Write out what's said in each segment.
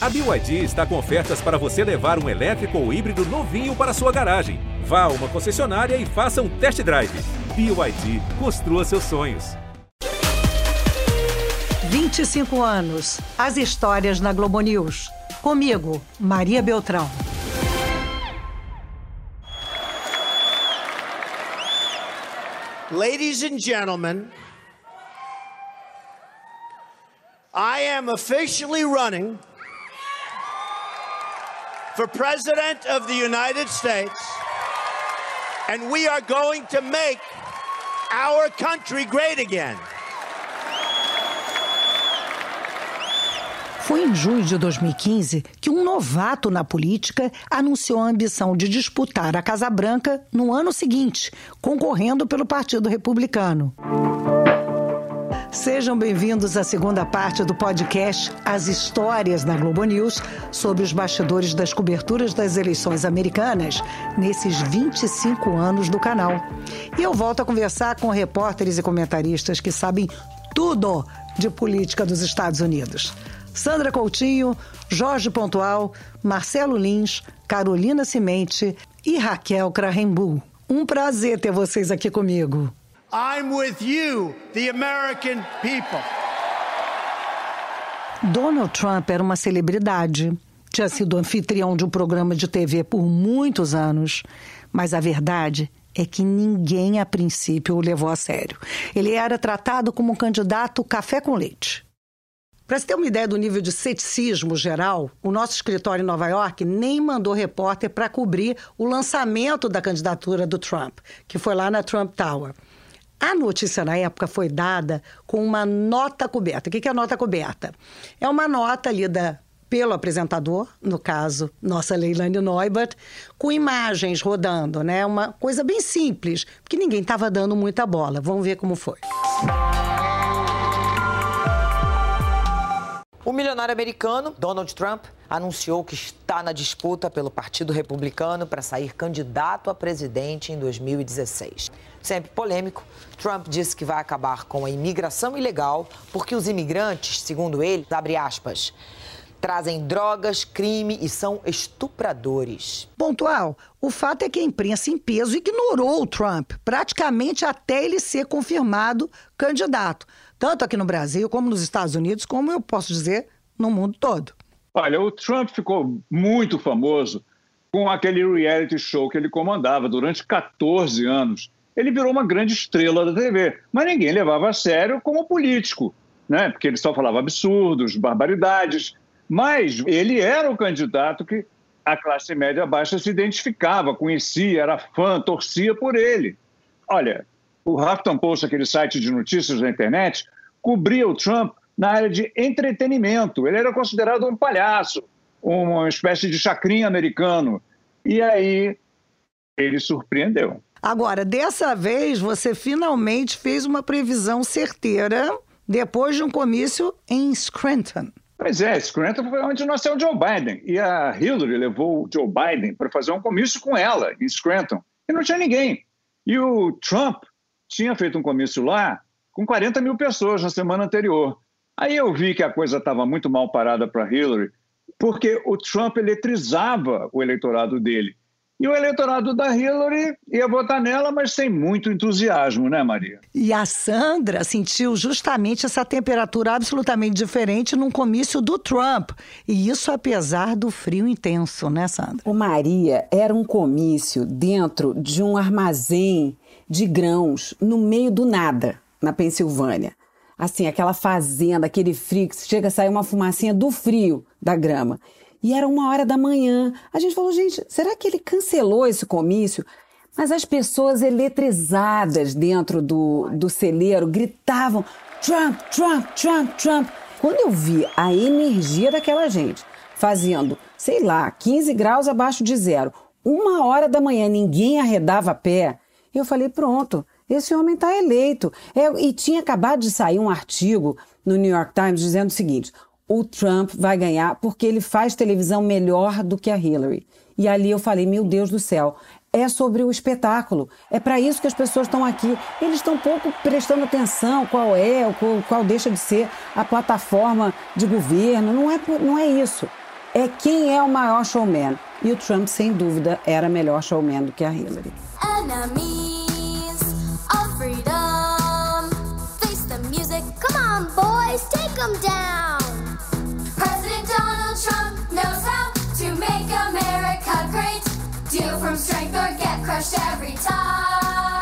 A BYD está com ofertas para você levar um elétrico ou híbrido novinho para sua garagem. Vá a uma concessionária e faça um test drive. BYD, construa seus sonhos. 25 anos. As histórias na Globo News. Comigo, Maria Beltrão. Ladies and gentlemen, I am officially running for President of the United States, and we are going to make our country great again. Foi em junho de 2015 que um novato na política anunciou a ambição de disputar a Casa Branca no ano seguinte, concorrendo pelo Partido Republicano. Sejam bem-vindos à segunda parte do podcast As Histórias da Globo News sobre os bastidores das coberturas das eleições americanas nesses 25 anos do canal. E eu volto a conversar com repórteres e comentaristas que sabem tudo de política dos Estados Unidos. Sandra Coutinho, Jorge Pontual, Marcelo Lins, Carolina Cimente e Raquel Krahenbull. Um prazer ter vocês aqui comigo. I'm with you, the American people. Donald Trump era uma celebridade. Tinha sido anfitrião de um programa de TV por muitos anos. Mas a verdade é que ninguém, a princípio, o levou a sério. Ele era tratado como um candidato café com leite. Para você ter uma ideia do nível de ceticismo geral, o nosso escritório em Nova York nem mandou repórter para cobrir o lançamento da candidatura do Trump, que foi lá na Trump Tower. A notícia na época foi dada com uma nota coberta. O que é nota coberta? É uma nota lida pelo apresentador, no caso, nossa Leilani Neubert, com imagens rodando, né? Uma coisa bem simples, porque ninguém estava dando muita bola. Vamos ver como foi. O milionário americano Donald Trump anunciou que está na disputa pelo Partido Republicano para sair candidato a presidente em 2016. Sempre polêmico, Trump disse que vai acabar com a imigração ilegal porque os imigrantes, segundo ele, abre aspas, trazem drogas, crime e são estupradores. Pontual, o fato é que a imprensa em peso ignorou o Trump, praticamente até ele ser confirmado candidato tanto aqui no Brasil, como nos Estados Unidos, como eu posso dizer, no mundo todo. Olha, o Trump ficou muito famoso com aquele reality show que ele comandava durante 14 anos. Ele virou uma grande estrela da TV, mas ninguém levava a sério como político, né? porque ele só falava absurdos, barbaridades. Mas ele era o candidato que a classe média baixa se identificava, conhecia, era fã, torcia por ele. Olha, o Huffington Post, aquele site de notícias da internet, cobria o Trump na área de entretenimento. Ele era considerado um palhaço, uma espécie de chacrinha americano. E aí ele surpreendeu. Agora, dessa vez, você finalmente fez uma previsão certeira depois de um comício em Scranton. Pois é, Scranton foi onde nasceu o Joe Biden. E a Hillary levou o Joe Biden para fazer um comício com ela, em Scranton. E não tinha ninguém. E o Trump tinha feito um comício lá com 40 mil pessoas na semana anterior. Aí eu vi que a coisa estava muito mal parada para Hillary, porque o Trump eletrizava o eleitorado dele. E o eleitorado da Hillary ia votar nela, mas sem muito entusiasmo, né, Maria? E a Sandra sentiu justamente essa temperatura absolutamente diferente num comício do Trump. E isso apesar do frio intenso, né, Sandra? O Maria era um comício dentro de um armazém de grãos no meio do nada, na Pensilvânia. Assim, aquela fazenda, aquele frio, que chega a sair uma fumacinha do frio da grama. E era uma hora da manhã. A gente falou, gente, será que ele cancelou esse comício? Mas as pessoas eletrizadas dentro do, do celeiro gritavam: Trump, Trump, Trump, Trump. Quando eu vi a energia daquela gente fazendo, sei lá, 15 graus abaixo de zero, uma hora da manhã ninguém arredava pé, eu falei: pronto, esse homem está eleito. É, e tinha acabado de sair um artigo no New York Times dizendo o seguinte: o Trump vai ganhar porque ele faz televisão melhor do que a Hillary. E ali eu falei: meu Deus do céu, é sobre o espetáculo. É para isso que as pessoas estão aqui. Eles estão pouco prestando atenção qual é, qual, qual deixa de ser a plataforma de governo. Não é, não é isso. é quem é o maior showman. E o Trump, sem dúvida, era melhor showman do que a Hillary. Enemies of freedom. Face the music. Come on, boys, take them down. Deal from strength or get crushed every time.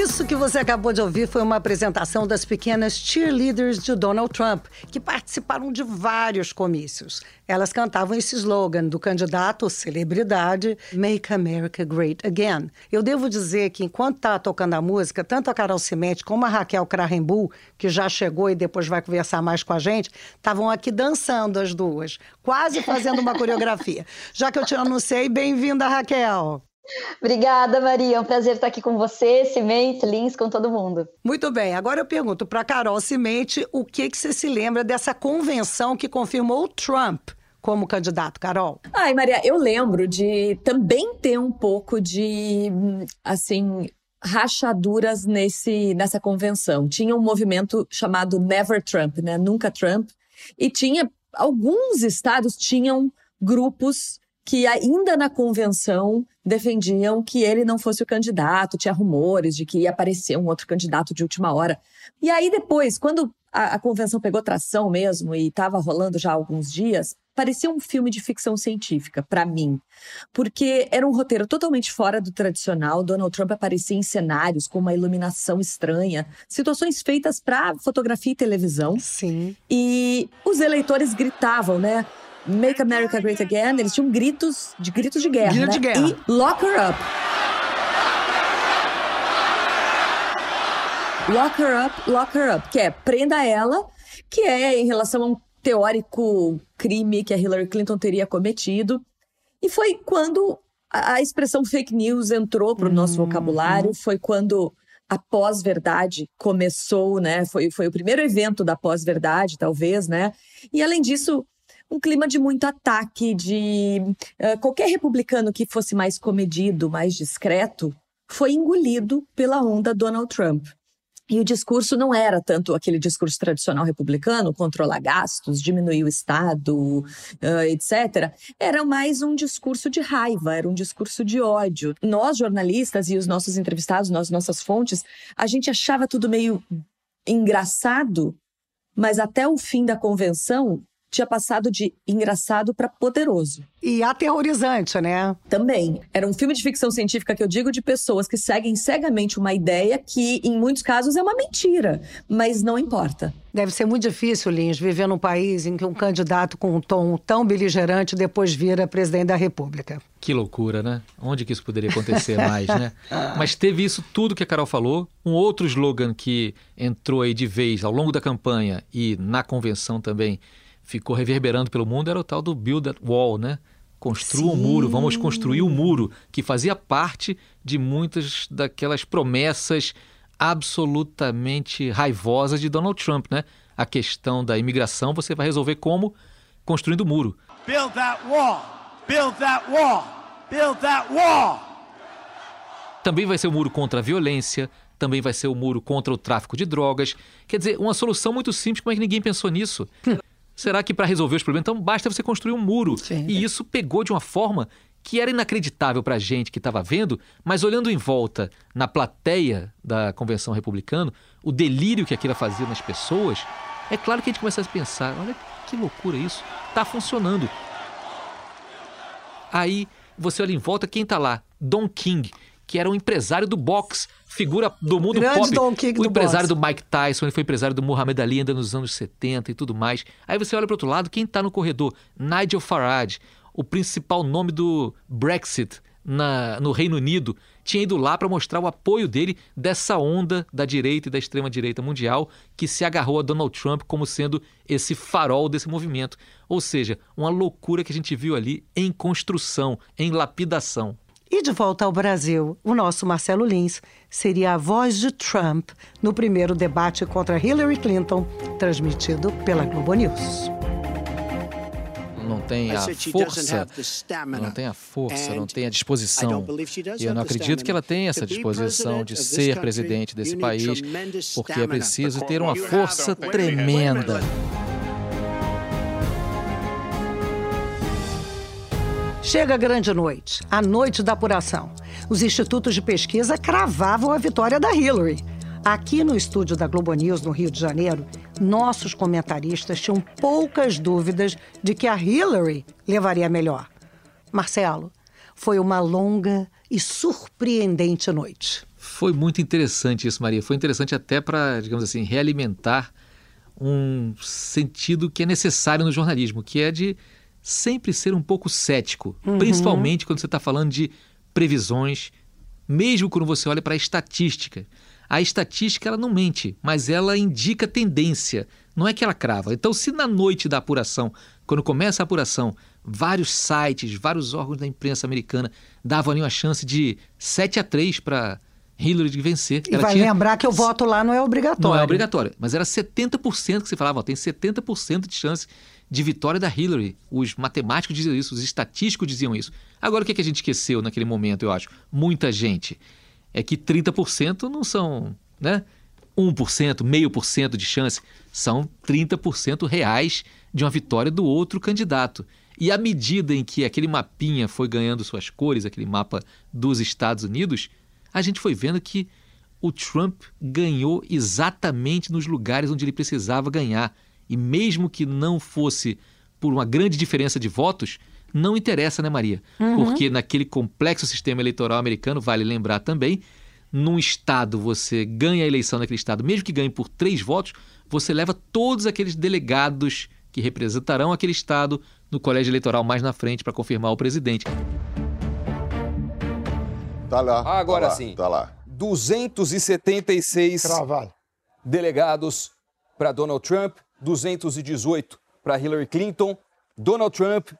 Isso que você acabou de ouvir foi uma apresentação das pequenas cheerleaders de Donald Trump, que participaram de vários comícios. Elas cantavam esse slogan do candidato celebridade Make America Great Again. Eu devo dizer que enquanto está tocando a música, tanto a Carol Cimete como a Raquel Krahenbull, que já chegou e depois vai conversar mais com a gente, estavam aqui dançando as duas, quase fazendo uma coreografia. Já que eu te anunciei, bem-vinda, Raquel. Obrigada, Maria. É um prazer estar aqui com você, Cimente, Lins, com todo mundo. Muito bem. Agora eu pergunto para Carol Cimente o que, que você se lembra dessa convenção que confirmou o Trump como candidato, Carol? Ai, Maria, eu lembro de também ter um pouco de, assim, rachaduras nesse, nessa convenção. Tinha um movimento chamado Never Trump, né? Nunca Trump. E tinha, alguns estados tinham grupos que ainda na convenção defendiam que ele não fosse o candidato, tinha rumores de que ia aparecer um outro candidato de última hora. E aí depois, quando a, a convenção pegou tração mesmo e estava rolando já há alguns dias, parecia um filme de ficção científica para mim, porque era um roteiro totalmente fora do tradicional. Donald Trump aparecia em cenários com uma iluminação estranha, situações feitas para fotografia e televisão. Sim. E os eleitores gritavam, né? Make America Great Again, eles tinham gritos de gritos de guerra. Grito né? de guerra. E Lock Her Up. Lock Her Up, Lock Her Up, que é prenda ela, que é em relação a um teórico crime que a Hillary Clinton teria cometido. E foi quando a expressão fake news entrou para o nosso uhum. vocabulário, foi quando a pós-verdade começou, né? Foi, foi o primeiro evento da pós-verdade, talvez, né? E além disso, um clima de muito ataque, de uh, qualquer republicano que fosse mais comedido, mais discreto, foi engolido pela onda Donald Trump. E o discurso não era tanto aquele discurso tradicional republicano, controlar gastos, diminuir o Estado, uh, etc. Era mais um discurso de raiva, era um discurso de ódio. Nós, jornalistas e os nossos entrevistados, nós, nossas fontes, a gente achava tudo meio engraçado, mas até o fim da convenção, tinha passado de engraçado para poderoso. E aterrorizante, né? Também. Era um filme de ficção científica que eu digo de pessoas que seguem cegamente uma ideia que, em muitos casos, é uma mentira, mas não importa. Deve ser muito difícil, Lins, viver num país em que um candidato com um tom tão beligerante depois vira presidente da República. Que loucura, né? Onde que isso poderia acontecer mais, né? Mas teve isso tudo que a Carol falou. Um outro slogan que entrou aí de vez ao longo da campanha e na convenção também ficou reverberando pelo mundo era o tal do Build That Wall, né? Construa o um muro, vamos construir o um muro, que fazia parte de muitas daquelas promessas absolutamente raivosas de Donald Trump, né? A questão da imigração você vai resolver como? Construindo o muro. Build that wall! Build that wall! Build that wall! Também vai ser o muro contra a violência, também vai ser o muro contra o tráfico de drogas. Quer dizer, uma solução muito simples, como é que ninguém pensou nisso? Será que para resolver os problemas, então basta você construir um muro? Sim. E isso pegou de uma forma que era inacreditável para a gente que estava vendo, mas olhando em volta na plateia da convenção republicana, o delírio que aquilo fazia nas pessoas, é claro que a gente começa a pensar: olha que loucura isso, está funcionando. Aí você olha em volta, quem está lá? Don King, que era um empresário do boxe, figura do mundo Grande pop. Don King o do empresário boxe. do Mike Tyson, ele foi empresário do Muhammad Ali ainda nos anos 70 e tudo mais. Aí você olha para outro lado, quem está no corredor? Nigel Farage, o principal nome do Brexit na, no Reino Unido, tinha ido lá para mostrar o apoio dele dessa onda da direita e da extrema direita mundial que se agarrou a Donald Trump como sendo esse farol desse movimento. Ou seja, uma loucura que a gente viu ali em construção, em lapidação. E de volta ao Brasil, o nosso Marcelo Lins seria a voz de Trump no primeiro debate contra Hillary Clinton, transmitido pela Globo News. Não tem a força, não tem a força, não tem a disposição. E eu não acredito que ela tenha essa disposição de ser presidente desse país, porque é preciso ter uma força tremenda. Chega a grande noite, a noite da apuração. Os institutos de pesquisa cravavam a vitória da Hillary. Aqui no estúdio da Globo News, no Rio de Janeiro, nossos comentaristas tinham poucas dúvidas de que a Hillary levaria melhor. Marcelo, foi uma longa e surpreendente noite. Foi muito interessante isso, Maria. Foi interessante até para, digamos assim, realimentar um sentido que é necessário no jornalismo, que é de sempre ser um pouco cético, uhum. principalmente quando você está falando de previsões, mesmo quando você olha para a estatística. A estatística ela não mente, mas ela indica tendência, não é que ela crava. Então, se na noite da apuração, quando começa a apuração, vários sites, vários órgãos da imprensa americana davam ali uma chance de 7 a 3 para Hillary de vencer. E ela vai tinha... lembrar que o voto lá não é obrigatório. Não é obrigatório, mas era 70% que você falava, ó, tem 70% de chance de vitória da Hillary. Os matemáticos diziam isso, os estatísticos diziam isso. Agora, o que, é que a gente esqueceu naquele momento, eu acho? Muita gente. É que 30% não são, né? 1%, meio por cento de chance. São 30% reais de uma vitória do outro candidato. E à medida em que aquele mapinha foi ganhando suas cores, aquele mapa dos Estados Unidos, a gente foi vendo que o Trump ganhou exatamente nos lugares onde ele precisava ganhar. E mesmo que não fosse por uma grande diferença de votos, não interessa, né, Maria? Uhum. Porque naquele complexo sistema eleitoral americano, vale lembrar também, num estado você ganha a eleição naquele estado, mesmo que ganhe por três votos, você leva todos aqueles delegados que representarão aquele estado no colégio eleitoral mais na frente para confirmar o presidente. Tá lá. Agora tá lá, sim. Tá lá. 276 Cravado. delegados para Donald Trump, 218 para Hillary Clinton. Donald Trump,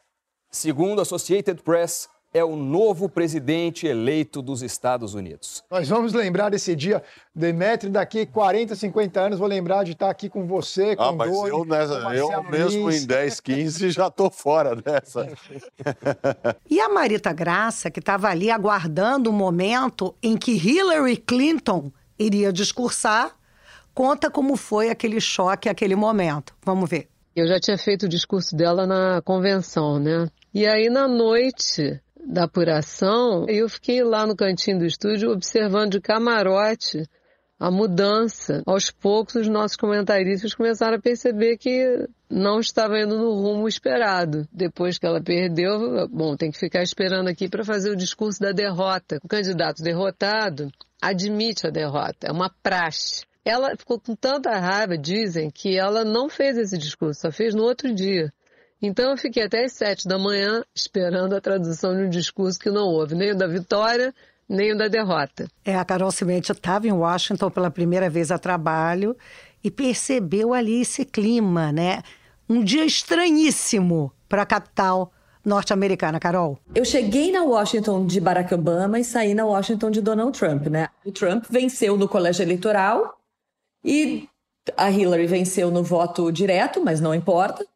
segundo a Associated Press, é o novo presidente eleito dos Estados Unidos. Nós vamos lembrar desse dia, Demetri, daqui 40, 50 anos, vou lembrar de estar aqui com você, com ah, mas Doni, eu, nessa, eu mesmo em 10, 15 já estou fora dessa. e a Marita Graça, que estava ali aguardando o momento em que Hillary Clinton iria discursar, conta como foi aquele choque, aquele momento. Vamos ver. Eu já tinha feito o discurso dela na convenção, né? E aí, na noite da apuração, eu fiquei lá no cantinho do estúdio observando de camarote a mudança. Aos poucos, os nossos comentaristas começaram a perceber que não estava indo no rumo esperado. Depois que ela perdeu, bom, tem que ficar esperando aqui para fazer o discurso da derrota. O candidato derrotado admite a derrota, é uma praxe. Ela ficou com tanta raiva, dizem, que ela não fez esse discurso, só fez no outro dia. Então eu fiquei até às sete da manhã esperando a tradução de um discurso que não houve, nem o da vitória, nem o da derrota. É, a Carol Cimenti estava em Washington pela primeira vez a trabalho e percebeu ali esse clima, né? Um dia estranhíssimo para a capital norte-americana, Carol. Eu cheguei na Washington de Barack Obama e saí na Washington de Donald Trump, né? O Trump venceu no colégio eleitoral e a Hillary venceu no voto direto, mas não importa.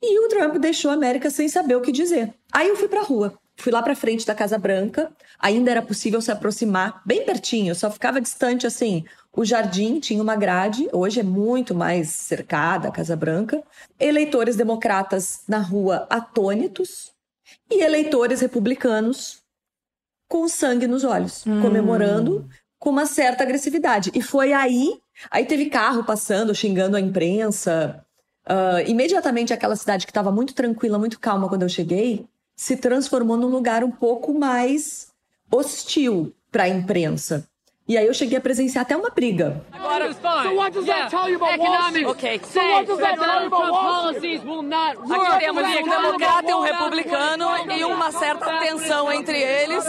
E o Trump deixou a América sem saber o que dizer. Aí eu fui pra rua. Fui lá pra frente da Casa Branca. Ainda era possível se aproximar bem pertinho, só ficava distante assim. O jardim tinha uma grade, hoje é muito mais cercada a Casa Branca. Eleitores democratas na rua atônitos e eleitores republicanos com sangue nos olhos, hum. comemorando com uma certa agressividade. E foi aí, aí teve carro passando, xingando a imprensa, Uh, imediatamente aquela cidade que estava muito tranquila, muito calma quando eu cheguei, se transformou num lugar um pouco mais hostil para a imprensa. E aí eu cheguei a presenciar até uma briga. Agora, so what does that tell you about Economic. Okay. So what does that tell you about policies will not work. Aqui temos um democrata e um republicano e uma certa tensão entre eles.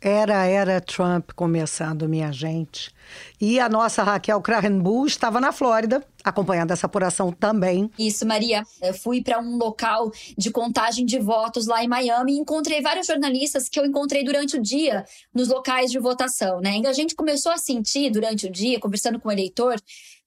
Era era Trump começando, minha gente. E a nossa Raquel Krahenbull estava na Flórida, acompanhando essa apuração também. Isso, Maria. Eu fui para um local de contagem de votos lá em Miami e encontrei vários jornalistas que eu encontrei durante o dia nos locais de votação, né? E a gente começou a sentir durante o dia, conversando com o eleitor,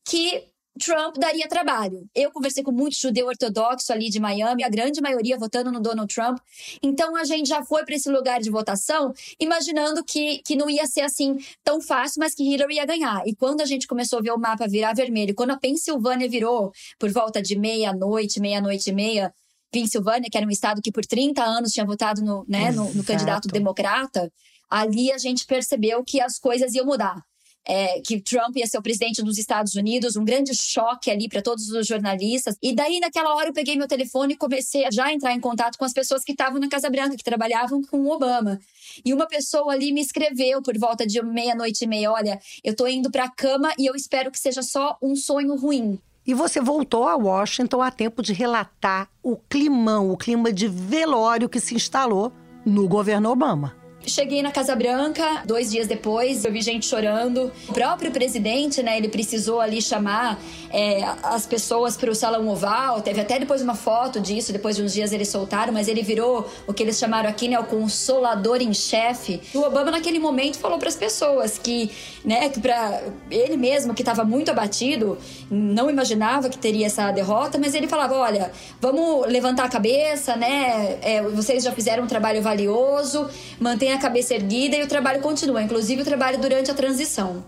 que Trump daria trabalho. Eu conversei com muitos judeu ortodoxo ali de Miami, a grande maioria votando no Donald Trump. Então a gente já foi para esse lugar de votação imaginando que, que não ia ser assim tão fácil, mas que Hillary ia ganhar. E quando a gente começou a ver o mapa virar vermelho, quando a Pensilvânia virou por volta de meia-noite, meia-noite e meia, Pensilvânia, que era um estado que por 30 anos tinha votado no, né, no, no candidato democrata, ali a gente percebeu que as coisas iam mudar. É, que Trump ia ser o presidente dos Estados Unidos, um grande choque ali para todos os jornalistas. E daí, naquela hora, eu peguei meu telefone e comecei a já entrar em contato com as pessoas que estavam na Casa Branca, que trabalhavam com o Obama. E uma pessoa ali me escreveu por volta de meia-noite e meia: Olha, eu tô indo para a cama e eu espero que seja só um sonho ruim. E você voltou a Washington a tempo de relatar o climão, o clima de velório que se instalou no governo Obama. Cheguei na Casa Branca, dois dias depois, eu vi gente chorando. O próprio presidente, né, ele precisou ali chamar é, as pessoas para o Salão Oval. Teve até depois uma foto disso, depois de uns dias eles soltaram, mas ele virou o que eles chamaram aqui, né, o consolador em chefe. O Obama, naquele momento, falou para as pessoas que, né, que para ele mesmo, que estava muito abatido, não imaginava que teria essa derrota, mas ele falava: olha, vamos levantar a cabeça, né, é, vocês já fizeram um trabalho valioso, mantenha a cabeça erguida e o trabalho continua, inclusive o trabalho durante a transição.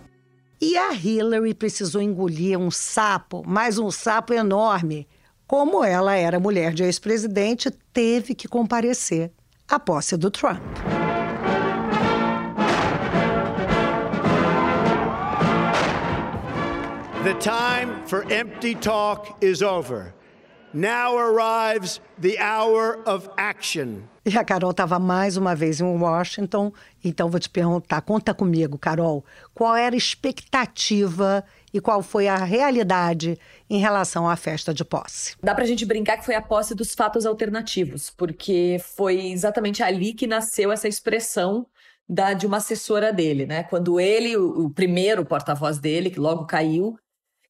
E a Hillary precisou engolir um sapo, mais um sapo enorme. Como ela era mulher de ex-presidente, teve que comparecer à posse do Trump. The time for empty talk is over. Now arrives the hour of action. E a Carol estava mais uma vez em Washington, então vou te perguntar, conta comigo, Carol, qual era a expectativa e qual foi a realidade em relação à festa de posse? Dá pra gente brincar que foi a posse dos fatos alternativos, porque foi exatamente ali que nasceu essa expressão da, de uma assessora dele, né? Quando ele, o, o primeiro porta-voz dele, que logo caiu,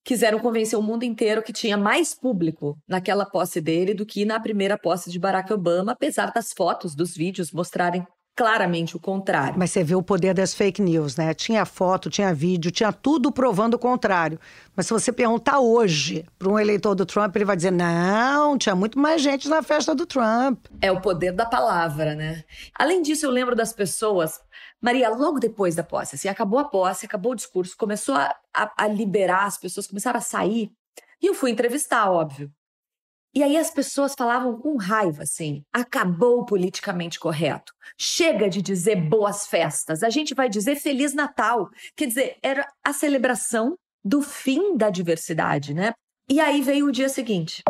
quiseram convencer o mundo inteiro que tinha mais público naquela posse dele do que na primeira posse de Barack Obama, apesar das fotos, dos vídeos mostrarem claramente o contrário. Mas você vê o poder das fake news, né? Tinha foto, tinha vídeo, tinha tudo provando o contrário. Mas se você perguntar hoje para um eleitor do Trump, ele vai dizer: não, tinha muito mais gente na festa do Trump. É o poder da palavra, né? Além disso, eu lembro das pessoas. Maria, logo depois da posse, assim, acabou a posse, acabou o discurso, começou a, a, a liberar, as pessoas começaram a sair. E eu fui entrevistar, óbvio. E aí as pessoas falavam com raiva assim: acabou o politicamente correto. Chega de dizer boas festas, a gente vai dizer Feliz Natal. Quer dizer, era a celebração do fim da diversidade, né? E aí veio o dia seguinte.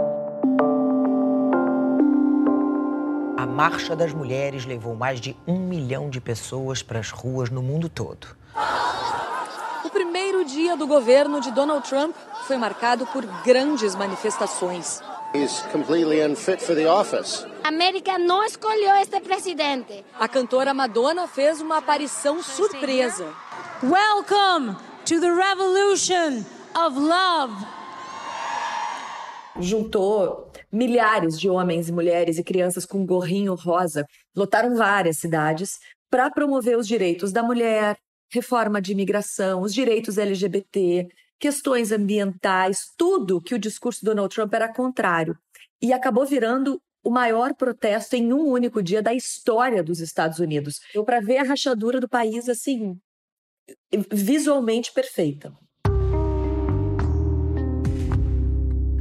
Marcha das Mulheres levou mais de um milhão de pessoas para as ruas no mundo todo. O primeiro dia do governo de Donald Trump foi marcado por grandes manifestações. A América não escolheu este presidente. A cantora Madonna fez uma aparição surpresa. Welcome to the revolution of love. Juntou milhares de homens e mulheres e crianças com gorrinho rosa, lotaram várias cidades para promover os direitos da mulher, reforma de imigração, os direitos LGBT, questões ambientais, tudo que o discurso do Donald Trump era contrário. E acabou virando o maior protesto em um único dia da história dos Estados Unidos. Para ver a rachadura do país assim, visualmente perfeita.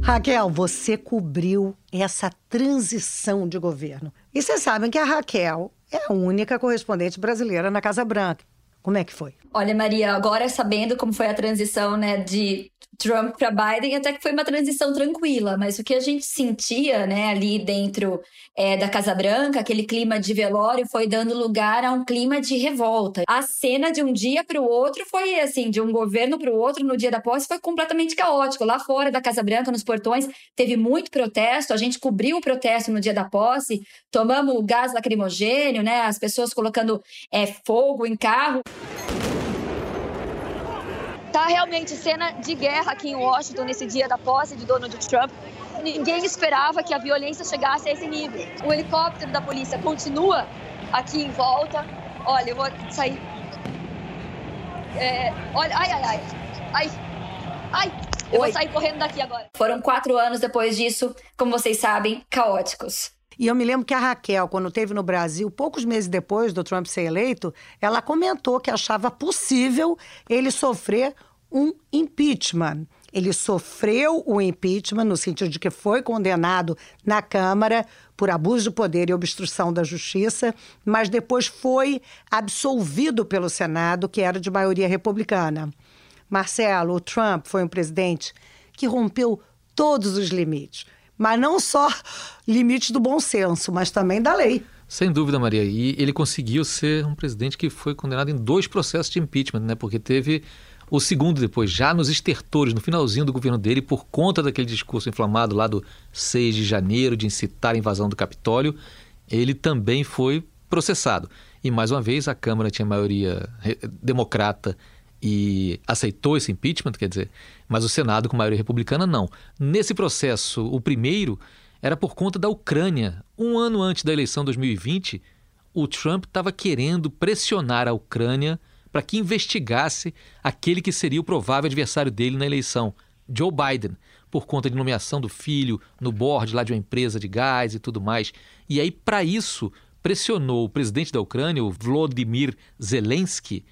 Raquel, você cobriu essa transição de governo. E vocês sabem que a Raquel é a única correspondente brasileira na Casa Branca. Como é que foi? Olha, Maria, agora sabendo como foi a transição né, de Trump para Biden, até que foi uma transição tranquila, mas o que a gente sentia né, ali dentro é, da Casa Branca, aquele clima de velório, foi dando lugar a um clima de revolta. A cena de um dia para o outro foi assim, de um governo para o outro no dia da posse, foi completamente caótico. Lá fora da Casa Branca, nos portões, teve muito protesto, a gente cobriu o protesto no dia da posse, tomamos gás lacrimogênio, né, as pessoas colocando é, fogo em carro. Tá realmente cena de guerra aqui em Washington nesse dia da posse de Donald Trump. Ninguém esperava que a violência chegasse a esse nível. O helicóptero da polícia continua aqui em volta. Olha, eu vou sair. É, olha, ai, ai, ai. Ai, ai. Eu Oi. vou sair correndo daqui agora. Foram quatro anos depois disso, como vocês sabem, caóticos. E eu me lembro que a Raquel, quando esteve no Brasil, poucos meses depois do Trump ser eleito, ela comentou que achava possível ele sofrer um impeachment. Ele sofreu o impeachment, no sentido de que foi condenado na Câmara por abuso de poder e obstrução da justiça, mas depois foi absolvido pelo Senado, que era de maioria republicana. Marcelo, o Trump foi um presidente que rompeu todos os limites, mas não só limites do bom senso, mas também da lei. Sem dúvida, Maria. E ele conseguiu ser um presidente que foi condenado em dois processos de impeachment, né? Porque teve o segundo depois, já nos estertores, no finalzinho do governo dele, por conta daquele discurso inflamado lá do 6 de janeiro, de incitar a invasão do Capitólio, ele também foi processado. E mais uma vez, a Câmara tinha maioria democrata e aceitou esse impeachment, quer dizer, mas o Senado, com maioria republicana, não. Nesse processo, o primeiro era por conta da Ucrânia. Um ano antes da eleição de 2020, o Trump estava querendo pressionar a Ucrânia para que investigasse aquele que seria o provável adversário dele na eleição, Joe Biden, por conta de nomeação do filho no board lá de uma empresa de gás e tudo mais. E aí, para isso, pressionou o presidente da Ucrânia, o Volodymyr Zelensky,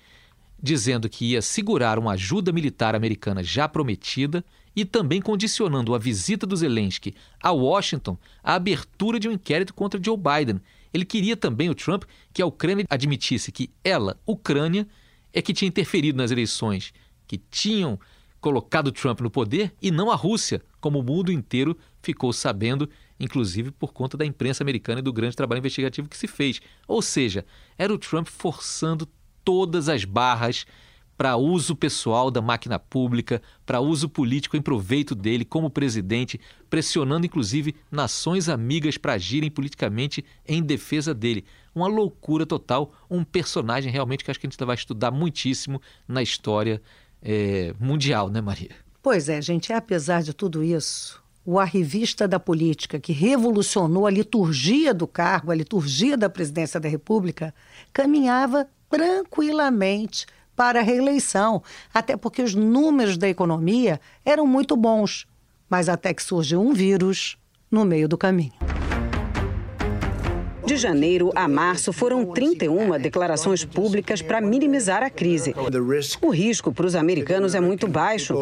dizendo que ia segurar uma ajuda militar americana já prometida e também condicionando a visita do Zelensky a Washington à abertura de um inquérito contra Joe Biden. Ele queria também, o Trump, que a Ucrânia admitisse que ela, Ucrânia, é que tinha interferido nas eleições, que tinham colocado Trump no poder e não a Rússia, como o mundo inteiro ficou sabendo, inclusive por conta da imprensa americana e do grande trabalho investigativo que se fez. Ou seja, era o Trump forçando todas as barras para uso pessoal da máquina pública, para uso político em proveito dele como presidente, pressionando inclusive nações amigas para agirem politicamente em defesa dele. Uma loucura total, um personagem realmente que acho que a gente vai estudar muitíssimo na história é, mundial, né, Maria? Pois é, gente, é, apesar de tudo isso, o arrivista da política que revolucionou a liturgia do cargo, a liturgia da presidência da República, caminhava tranquilamente para a reeleição, até porque os números da economia eram muito bons, mas até que surgiu um vírus no meio do caminho. De janeiro a março foram 31 declarações públicas para minimizar a crise. O risco para os americanos é muito baixo.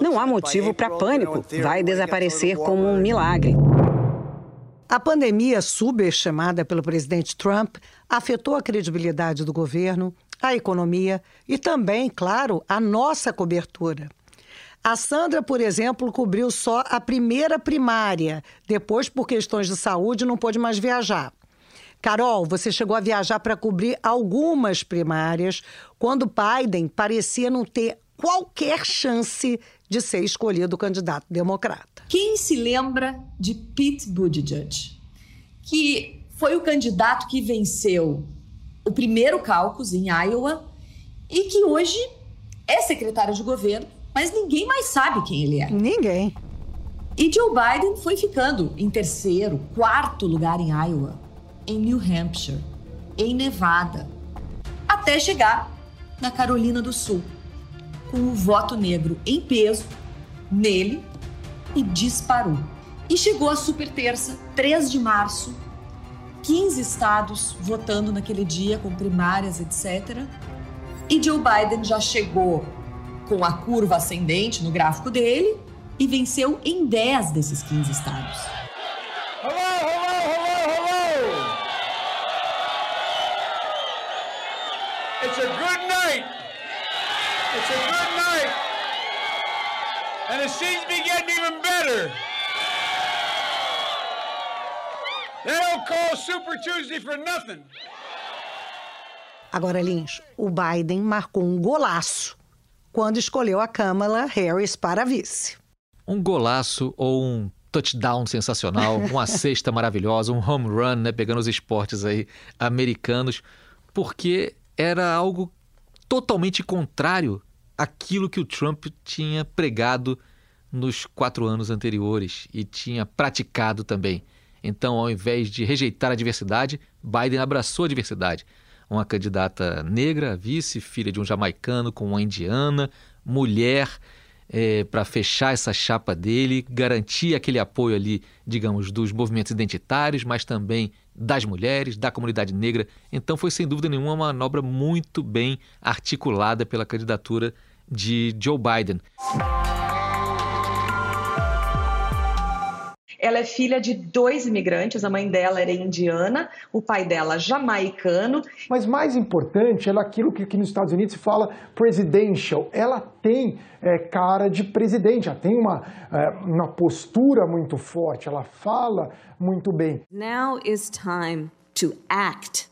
Não há motivo para pânico. Vai desaparecer como um milagre. A pandemia subestimada pelo presidente Trump afetou a credibilidade do governo a economia e também, claro, a nossa cobertura. A Sandra, por exemplo, cobriu só a primeira primária, depois, por questões de saúde, não pôde mais viajar. Carol, você chegou a viajar para cobrir algumas primárias, quando Biden parecia não ter qualquer chance de ser escolhido candidato democrata. Quem se lembra de Pete Buttigieg, que foi o candidato que venceu o primeiro caucus em Iowa e que hoje é secretário de governo, mas ninguém mais sabe quem ele é. Ninguém. E Joe Biden foi ficando em terceiro, quarto lugar em Iowa, em New Hampshire, em Nevada, até chegar na Carolina do Sul, com o voto negro em peso nele e disparou. E chegou a super terça, 3 de março, 15 estados votando naquele dia, com primárias, etc. E Joe Biden já chegou com a curva ascendente no gráfico dele e venceu em 10 desses 15 estados. Hello, hello, hello, hello! It's a good night! It's a good! And it seems to be getting even better! They don't call Super Tuesday for nothing. Agora, Lins, o Biden marcou um golaço quando escolheu a Kamala Harris para vice. Um golaço ou um touchdown sensacional, uma cesta maravilhosa, um home run, né, pegando os esportes aí americanos, porque era algo totalmente contrário àquilo que o Trump tinha pregado nos quatro anos anteriores e tinha praticado também. Então, ao invés de rejeitar a diversidade, Biden abraçou a diversidade. Uma candidata negra, vice, filha de um jamaicano com uma indiana, mulher, é, para fechar essa chapa dele, garantir aquele apoio ali, digamos, dos movimentos identitários, mas também das mulheres, da comunidade negra. Então, foi sem dúvida nenhuma uma manobra muito bem articulada pela candidatura de Joe Biden. Ela é filha de dois imigrantes, a mãe dela era indiana, o pai dela jamaicano. Mas mais importante, ela é aquilo que aqui nos Estados Unidos se fala presidential. Ela tem é, cara de presidente, ela tem uma, é, uma postura muito forte, ela fala muito bem. Now is time to act.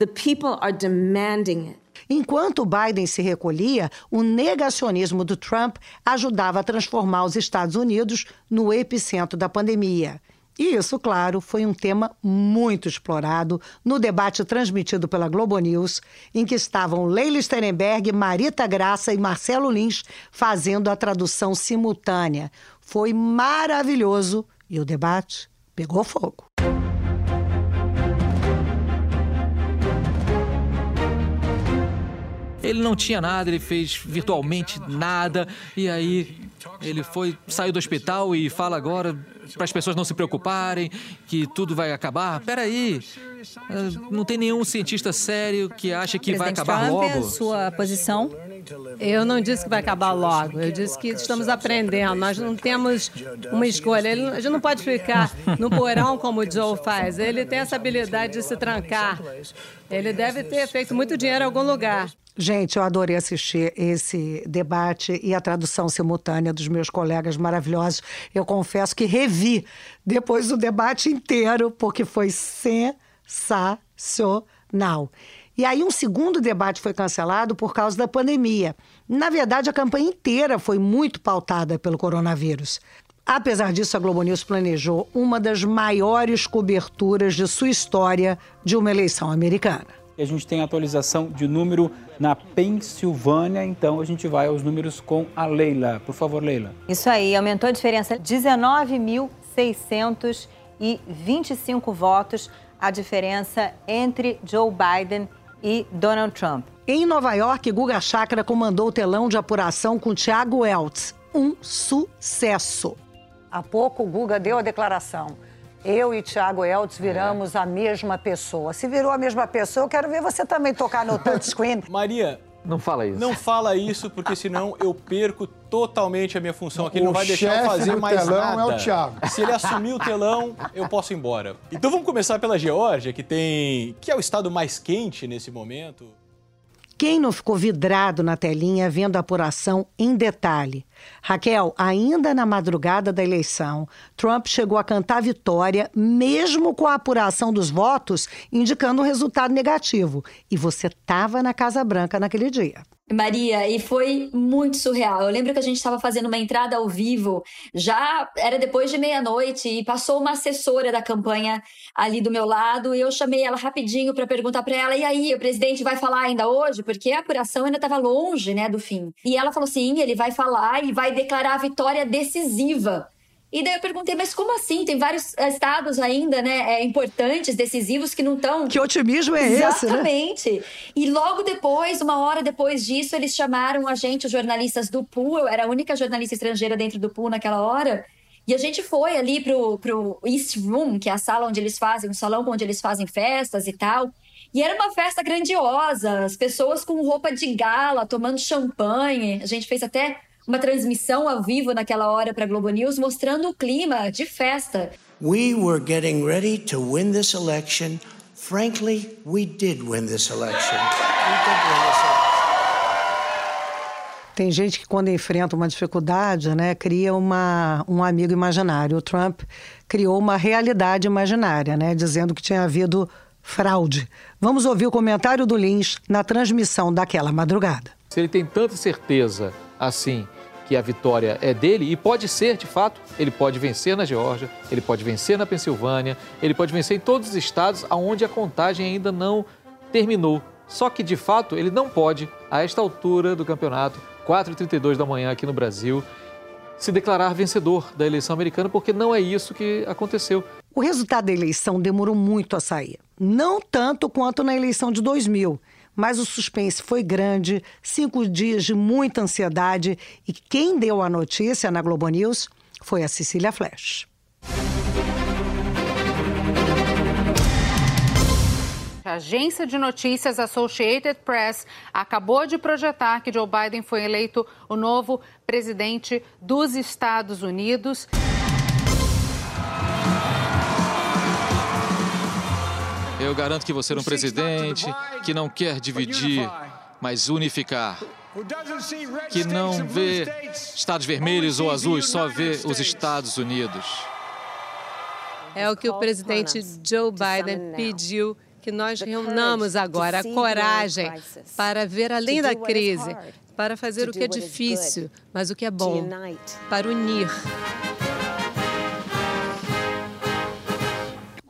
The people are demanding it. Enquanto Biden se recolhia, o negacionismo do Trump ajudava a transformar os Estados Unidos no epicentro da pandemia. E isso, claro, foi um tema muito explorado no debate transmitido pela Globo News, em que estavam Leila Sterenberg, Marita Graça e Marcelo Lins fazendo a tradução simultânea. Foi maravilhoso e o debate pegou fogo. Ele não tinha nada, ele fez virtualmente nada, e aí ele foi, saiu do hospital e fala agora para as pessoas não se preocuparem, que tudo vai acabar. Peraí, eh, não tem nenhum cientista sério que acha que vai acabar Trump, logo. sua posição? Eu não disse que vai acabar logo. Eu disse que estamos aprendendo. Nós não temos uma escolha. Ele, a gente não pode ficar no porão como o Joe faz. Ele tem essa habilidade de se trancar. Ele deve ter feito muito dinheiro em algum lugar. Gente, eu adorei assistir esse debate e a tradução simultânea dos meus colegas maravilhosos. Eu confesso que revi depois do debate inteiro, porque foi sensacional. E aí, um segundo debate foi cancelado por causa da pandemia. Na verdade, a campanha inteira foi muito pautada pelo coronavírus. Apesar disso, a Globo News planejou uma das maiores coberturas de sua história de uma eleição americana. A gente tem atualização de número na Pensilvânia, então a gente vai aos números com a Leila. Por favor, Leila. Isso aí, aumentou a diferença 19.625 votos, a diferença entre Joe Biden e Donald Trump. Em Nova York, Guga Chakra comandou o telão de apuração com Tiago Weltz. Um sucesso. Há pouco, o Guga deu a declaração. Eu e Tiago Eltz viramos é. a mesma pessoa. Se virou a mesma pessoa, eu quero ver você também tocar no touchscreen. Maria, não fala isso. Não fala isso, porque senão eu perco totalmente a minha função aqui. Ele não vai deixar eu fazer mais telão nada. é o Thiago. Se ele assumir o telão, eu posso ir embora. Então vamos começar pela Geórgia, que tem. que é o estado mais quente nesse momento. Quem não ficou vidrado na telinha vendo a apuração em detalhe? Raquel, ainda na madrugada da eleição, Trump chegou a cantar vitória, mesmo com a apuração dos votos indicando um resultado negativo. E você estava na Casa Branca naquele dia. Maria, e foi muito surreal. Eu lembro que a gente estava fazendo uma entrada ao vivo, já era depois de meia-noite, e passou uma assessora da campanha ali do meu lado, e eu chamei ela rapidinho para perguntar para ela: e aí, o presidente vai falar ainda hoje? Porque a apuração ainda estava longe, né, do fim. E ela falou: sim, ele vai falar e vai declarar a vitória decisiva. E daí eu perguntei, mas como assim? Tem vários estados ainda, né, é, importantes, decisivos, que não estão. Que otimismo é Exatamente. esse? Exatamente. Né? E logo depois, uma hora depois disso, eles chamaram a gente, os jornalistas do pool. Eu era a única jornalista estrangeira dentro do pool naquela hora. E a gente foi ali pro, pro East Room, que é a sala onde eles fazem, o salão onde eles fazem festas e tal. E era uma festa grandiosa, as pessoas com roupa de gala, tomando champanhe. A gente fez até uma transmissão ao vivo naquela hora para Globo News mostrando o clima de festa. We were getting ready to win this election. Frankly, we did win this election. Tem gente que quando enfrenta uma dificuldade, né, cria uma, um amigo imaginário. O Trump criou uma realidade imaginária, né, dizendo que tinha havido fraude. Vamos ouvir o comentário do Lins na transmissão daquela madrugada. Se ele tem tanta certeza assim que a vitória é dele e pode ser, de fato, ele pode vencer na Geórgia, ele pode vencer na Pensilvânia, ele pode vencer em todos os estados onde a contagem ainda não terminou. Só que, de fato, ele não pode, a esta altura do campeonato, 4h32 da manhã aqui no Brasil, se declarar vencedor da eleição americana, porque não é isso que aconteceu. O resultado da eleição demorou muito a sair. Não tanto quanto na eleição de 2000 mas o suspense foi grande, cinco dias de muita ansiedade e quem deu a notícia na Globo News foi a Cecília Flash. a agência de notícias Associated Press acabou de projetar que Joe Biden foi eleito o novo presidente dos Estados Unidos. Eu garanto que você é um presidente que não quer dividir, mas unificar. Que não vê estados vermelhos ou azuis, só vê os Estados Unidos. É o que o presidente Joe Biden pediu que nós reunamos agora a coragem para ver além da crise, para fazer o que é difícil, mas o que é bom, para unir.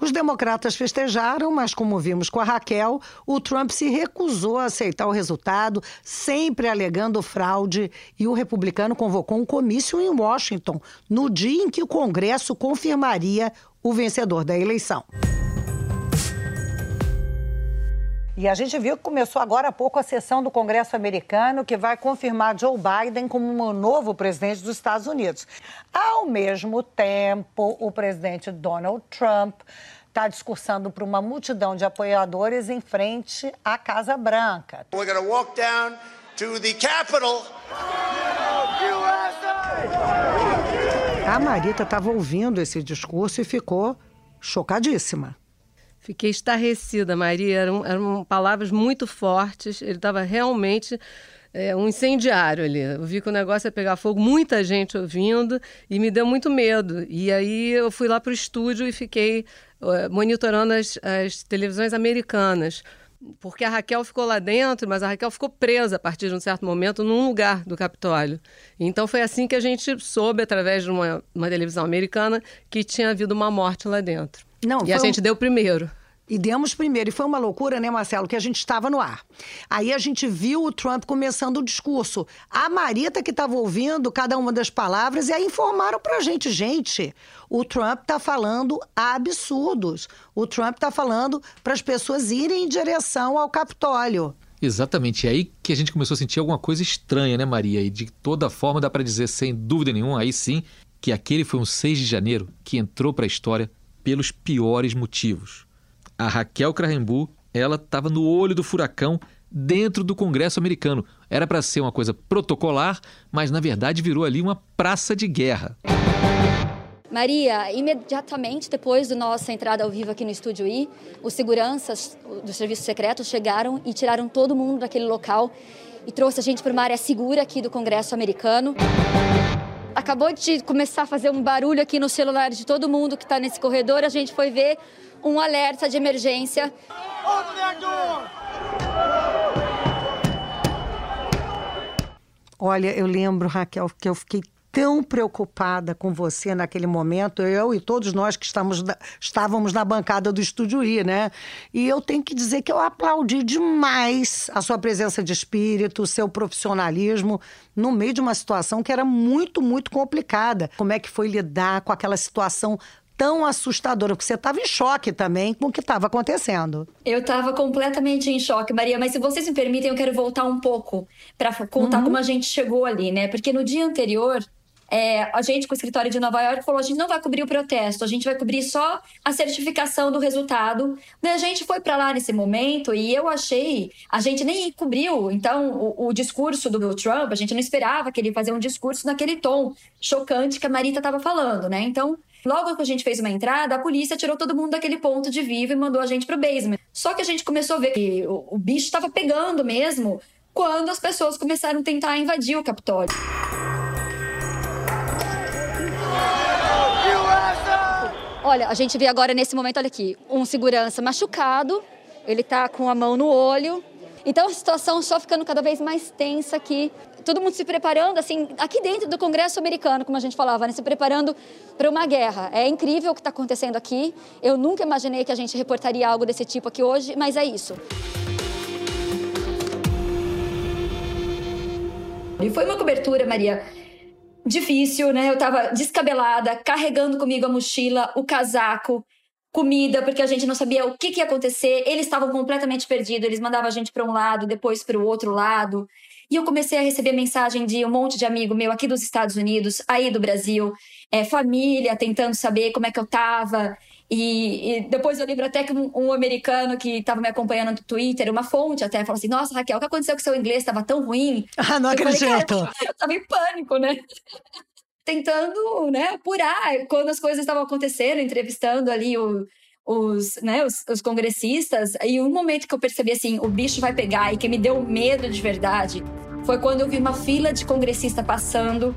Os democratas festejaram, mas como vimos com a Raquel, o Trump se recusou a aceitar o resultado, sempre alegando fraude, e o republicano convocou um comício em Washington, no dia em que o Congresso confirmaria o vencedor da eleição. E a gente viu que começou agora há pouco a sessão do Congresso americano que vai confirmar Joe Biden como o novo presidente dos Estados Unidos. Ao mesmo tempo, o presidente Donald Trump está discursando para uma multidão de apoiadores em frente à Casa Branca. We're going to walk down to the Capitol. A Marita estava ouvindo esse discurso e ficou chocadíssima. Fiquei estarrecida, Maria. Eram, eram palavras muito fortes. Ele estava realmente é, um incendiário ali. Eu vi que o negócio ia pegar fogo, muita gente ouvindo e me deu muito medo. E aí eu fui lá para o estúdio e fiquei uh, monitorando as, as televisões americanas porque a Raquel ficou lá dentro, mas a Raquel ficou presa a partir de um certo momento num lugar do Capitólio. Então foi assim que a gente soube, através de uma, uma televisão americana, que tinha havido uma morte lá dentro. Não, e a gente um... deu primeiro. E demos primeiro. E foi uma loucura, né, Marcelo, que a gente estava no ar. Aí a gente viu o Trump começando o discurso. A Marita que estava ouvindo cada uma das palavras e aí informaram para a gente, gente, o Trump está falando absurdos. O Trump está falando para as pessoas irem em direção ao Capitólio. Exatamente. É aí que a gente começou a sentir alguma coisa estranha, né, Maria? E de toda forma dá para dizer, sem dúvida nenhuma, aí sim, que aquele foi um 6 de janeiro que entrou para a história pelos piores motivos a Raquel Krahenbu, ela estava no olho do furacão dentro do Congresso americano. Era para ser uma coisa protocolar, mas na verdade virou ali uma praça de guerra. Maria, imediatamente depois da nossa entrada ao vivo aqui no Estúdio I, os seguranças do Serviço Secreto chegaram e tiraram todo mundo daquele local e trouxe a gente para uma área segura aqui do Congresso americano. Acabou de começar a fazer um barulho aqui no celular de todo mundo que está nesse corredor. A gente foi ver um alerta de emergência. Olha, eu lembro, Raquel, que eu fiquei tão preocupada com você naquele momento, eu e todos nós que estamos, estávamos na bancada do Estúdio I, né? E eu tenho que dizer que eu aplaudi demais a sua presença de espírito, o seu profissionalismo no meio de uma situação que era muito, muito complicada. Como é que foi lidar com aquela situação tão assustadora, porque você estava em choque também com o que estava acontecendo. Eu estava completamente em choque, Maria, mas se vocês me permitem, eu quero voltar um pouco para contar uhum. como a gente chegou ali, né? Porque no dia anterior, é, a gente com o escritório de Nova York falou: a gente não vai cobrir o protesto, a gente vai cobrir só a certificação do resultado. E a gente foi para lá nesse momento e eu achei, a gente nem cobriu, então, o, o, discurso do Trump, a gente não esperava que ele fazer um discurso naquele tom chocante que a Marita estava falando, né? Então, Logo que a gente fez uma entrada, a polícia tirou todo mundo daquele ponto de vivo e mandou a gente pro basement. Só que a gente começou a ver que o, o bicho estava pegando mesmo quando as pessoas começaram a tentar invadir o Capitólio. Olha, a gente vê agora nesse momento, olha aqui, um segurança machucado, ele tá com a mão no olho. Então a situação só ficando cada vez mais tensa aqui todo mundo se preparando, assim, aqui dentro do Congresso americano, como a gente falava, né, se preparando para uma guerra. É incrível o que está acontecendo aqui. Eu nunca imaginei que a gente reportaria algo desse tipo aqui hoje, mas é isso. E foi uma cobertura, Maria, difícil, né? Eu estava descabelada, carregando comigo a mochila, o casaco, comida, porque a gente não sabia o que, que ia acontecer. Eles estavam completamente perdidos, eles mandavam a gente para um lado, depois para o outro lado. E eu comecei a receber mensagem de um monte de amigo meu aqui dos Estados Unidos, aí do Brasil, é, família tentando saber como é que eu tava. E, e depois eu lembro até que um, um americano que estava me acompanhando no Twitter, uma fonte até, falou assim: Nossa, Raquel, o que aconteceu com seu inglês? Estava tão ruim. Ah, não eu acredito. Falei, eu tava em pânico, né? Tentando né, apurar quando as coisas estavam acontecendo, entrevistando ali o, os, né, os, os, congressistas. E um momento que eu percebi assim, o bicho vai pegar e que me deu medo de verdade foi quando eu vi uma fila de congressista passando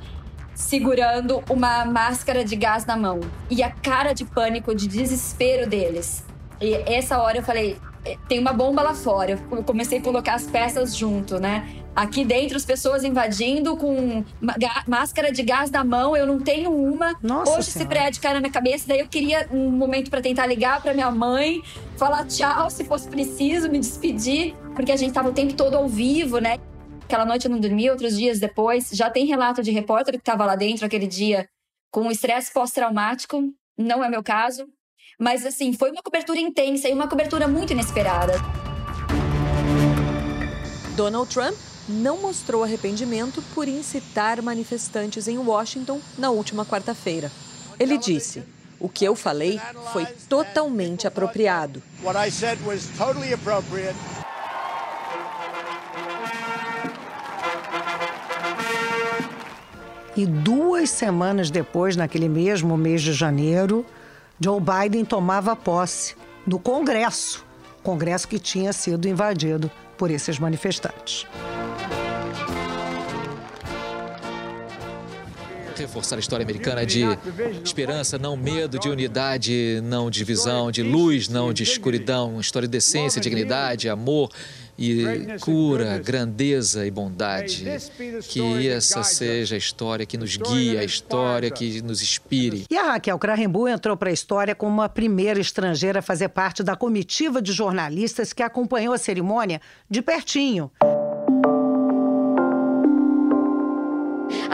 segurando uma máscara de gás na mão e a cara de pânico, de desespero deles. E essa hora eu falei, é, tem uma bomba lá fora. Eu comecei a colocar as peças junto, né? Aqui dentro, as pessoas invadindo com máscara de gás na mão. Eu não tenho uma. Nossa Hoje senhora. esse prédio caiu na minha cabeça. Daí eu queria um momento para tentar ligar para minha mãe, falar tchau se fosse preciso, me despedir, porque a gente tava o tempo todo ao vivo, né? Aquela noite eu não dormi, outros dias depois. Já tem relato de repórter que estava lá dentro aquele dia com estresse pós-traumático. Não é meu caso. Mas, assim, foi uma cobertura intensa e uma cobertura muito inesperada. Donald Trump não mostrou arrependimento por incitar manifestantes em Washington na última quarta-feira. Ele disse: O que eu falei foi totalmente apropriado. E duas semanas depois, naquele mesmo mês de janeiro, Joe Biden tomava posse no Congresso Congresso que tinha sido invadido por esses manifestantes. Reforçar a história americana de esperança, não medo, de unidade, não divisão, de luz, não de escuridão, uma história de decência, dignidade, amor e cura, grandeza e bondade. Que essa seja a história que nos guia, a história que nos inspire. E a Raquel Krahenbull entrou para a história como a primeira estrangeira a fazer parte da comitiva de jornalistas que acompanhou a cerimônia de pertinho.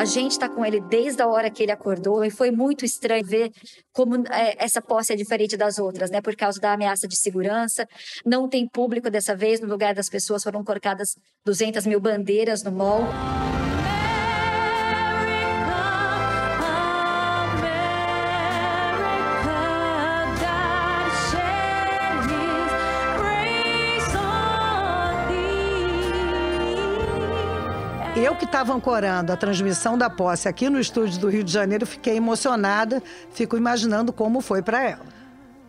A gente está com ele desde a hora que ele acordou e foi muito estranho ver como é, essa posse é diferente das outras, né? Por causa da ameaça de segurança. Não tem público dessa vez, no lugar das pessoas foram colocadas 200 mil bandeiras no mall. Eu que estava ancorando a transmissão da posse aqui no estúdio do Rio de Janeiro, fiquei emocionada, fico imaginando como foi para ela.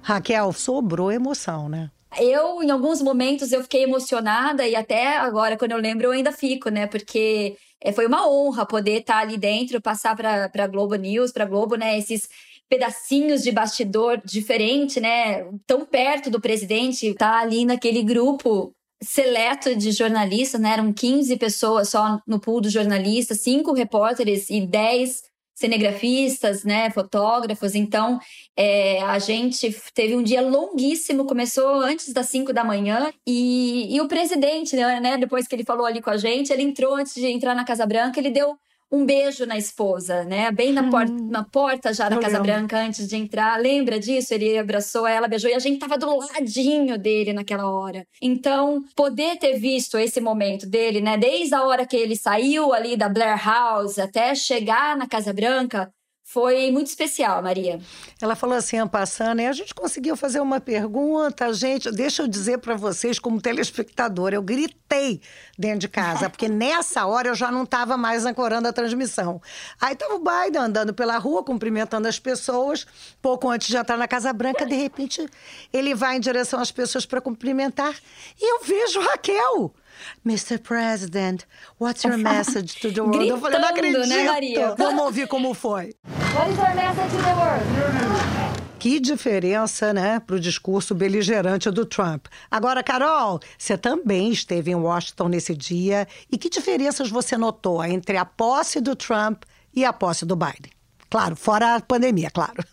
Raquel, sobrou emoção, né? Eu, em alguns momentos, eu fiquei emocionada e até agora, quando eu lembro, eu ainda fico, né? Porque é, foi uma honra poder estar ali dentro, passar para a Globo News, para Globo, né? Esses pedacinhos de bastidor diferente, né? Tão perto do presidente, estar tá ali naquele grupo seleto de jornalistas, né? Eram 15 pessoas só no pool dos jornalistas, cinco repórteres e 10 cinegrafistas, né, fotógrafos. Então, é, a gente teve um dia longuíssimo, começou antes das 5 da manhã e, e o presidente, né, depois que ele falou ali com a gente, ele entrou antes de entrar na Casa Branca, ele deu um beijo na esposa, né? Bem na, porta, hum. na porta já da Casa lembro. Branca, antes de entrar. Lembra disso? Ele abraçou ela, beijou e a gente tava do ladinho dele naquela hora. Então, poder ter visto esse momento dele, né? Desde a hora que ele saiu ali da Blair House até chegar na Casa Branca, foi muito especial, Maria. Ela falou assim, passando, e a gente conseguiu fazer uma pergunta, gente, deixa eu dizer para vocês como telespectador, eu gritei dentro de casa, porque nessa hora eu já não estava mais ancorando a transmissão. Aí estava o Biden andando pela rua, cumprimentando as pessoas, pouco antes de entrar na Casa Branca, de repente ele vai em direção às pessoas para cumprimentar, e eu vejo Raquel. Mr. President, what's your message to the world? Gritando, eu falei, não acredito. né, Maria? Vamos ouvir como foi. What is your message to the world? Que diferença, né, para o discurso beligerante do Trump. Agora, Carol, você também esteve em Washington nesse dia. E que diferenças você notou entre a posse do Trump e a posse do Biden? Claro, fora a pandemia, claro.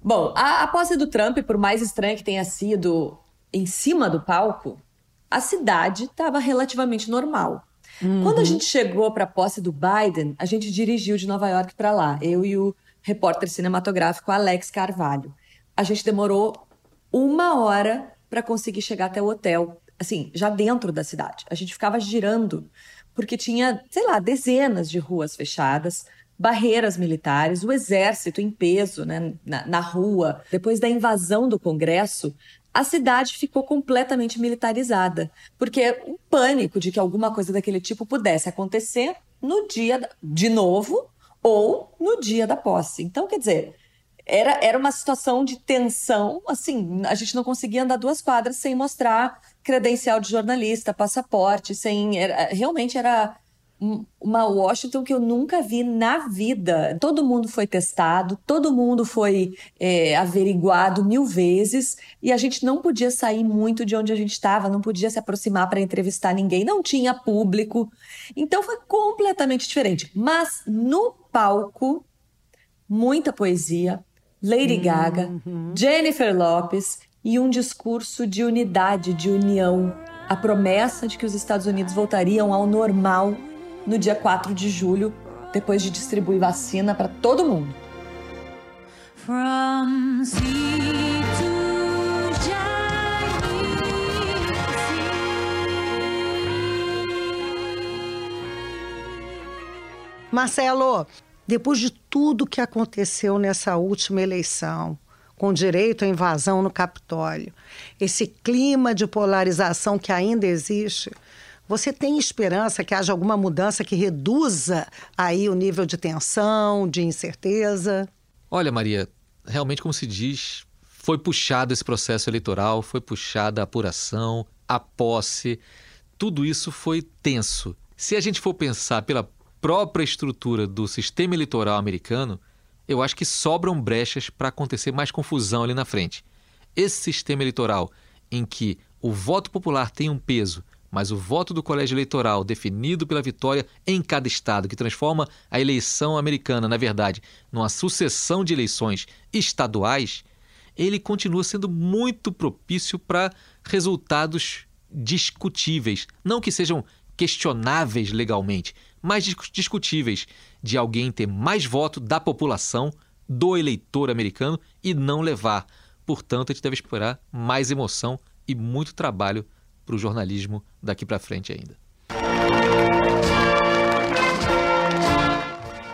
Bom, a, a posse do Trump, por mais estranha que tenha sido em cima do palco, a cidade estava relativamente normal. Uhum. Quando a gente chegou para a posse do Biden, a gente dirigiu de Nova York para lá, eu e o repórter cinematográfico Alex Carvalho. A gente demorou uma hora para conseguir chegar até o hotel, assim, já dentro da cidade. A gente ficava girando porque tinha, sei lá, dezenas de ruas fechadas, barreiras militares, o exército em peso né, na, na rua. Depois da invasão do Congresso, a cidade ficou completamente militarizada, porque um pânico de que alguma coisa daquele tipo pudesse acontecer no dia de novo ou no dia da posse. Então, quer dizer, era, era uma situação de tensão, assim, a gente não conseguia andar duas quadras sem mostrar credencial de jornalista, passaporte, sem. Era, realmente era uma Washington que eu nunca vi na vida. Todo mundo foi testado, todo mundo foi é, averiguado mil vezes e a gente não podia sair muito de onde a gente estava, não podia se aproximar para entrevistar ninguém, não tinha público. Então foi completamente diferente. Mas no palco, muita poesia, Lady Gaga, uhum. Jennifer Lopes e um discurso de unidade, de união. A promessa de que os Estados Unidos voltariam ao normal no dia 4 de julho, depois de distribuir vacina para todo mundo. From sea to Marcelo, depois de tudo que aconteceu nessa última eleição, com direito à invasão no Capitólio, esse clima de polarização que ainda existe, você tem esperança que haja alguma mudança que reduza aí o nível de tensão, de incerteza? Olha, Maria, realmente como se diz, foi puxado esse processo eleitoral, foi puxada a apuração, a posse, tudo isso foi tenso. Se a gente for pensar pela própria estrutura do sistema eleitoral americano, eu acho que sobram brechas para acontecer mais confusão ali na frente. Esse sistema eleitoral em que o voto popular tem um peso, mas o voto do colégio eleitoral, definido pela vitória em cada estado, que transforma a eleição americana, na verdade, numa sucessão de eleições estaduais, ele continua sendo muito propício para resultados discutíveis. Não que sejam questionáveis legalmente, mas discutíveis de alguém ter mais voto da população, do eleitor americano e não levar. Portanto, a gente deve esperar mais emoção e muito trabalho para o jornalismo daqui para frente ainda.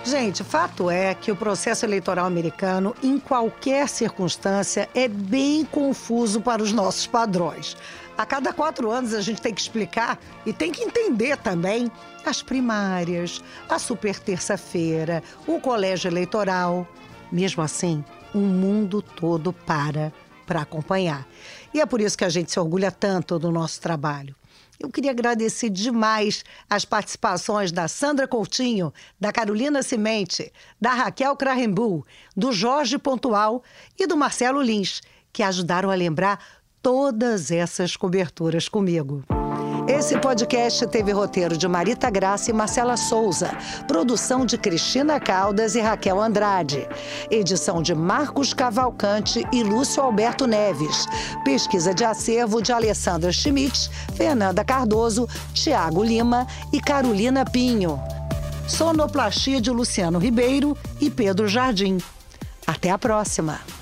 Gente, fato é que o processo eleitoral americano, em qualquer circunstância, é bem confuso para os nossos padrões. A cada quatro anos a gente tem que explicar e tem que entender também as primárias, a super terça-feira, o colégio eleitoral. Mesmo assim, o mundo todo para para acompanhar. E é por isso que a gente se orgulha tanto do nosso trabalho. Eu queria agradecer demais as participações da Sandra Coutinho, da Carolina Cimente, da Raquel Krahembu, do Jorge Pontual e do Marcelo Lins, que ajudaram a lembrar todas essas coberturas comigo. Esse podcast teve roteiro de Marita Graça e Marcela Souza, produção de Cristina Caldas e Raquel Andrade, edição de Marcos Cavalcante e Lúcio Alberto Neves, pesquisa de acervo de Alessandra Schmidt, Fernanda Cardoso, Tiago Lima e Carolina Pinho. Sonoplastia de Luciano Ribeiro e Pedro Jardim. Até a próxima!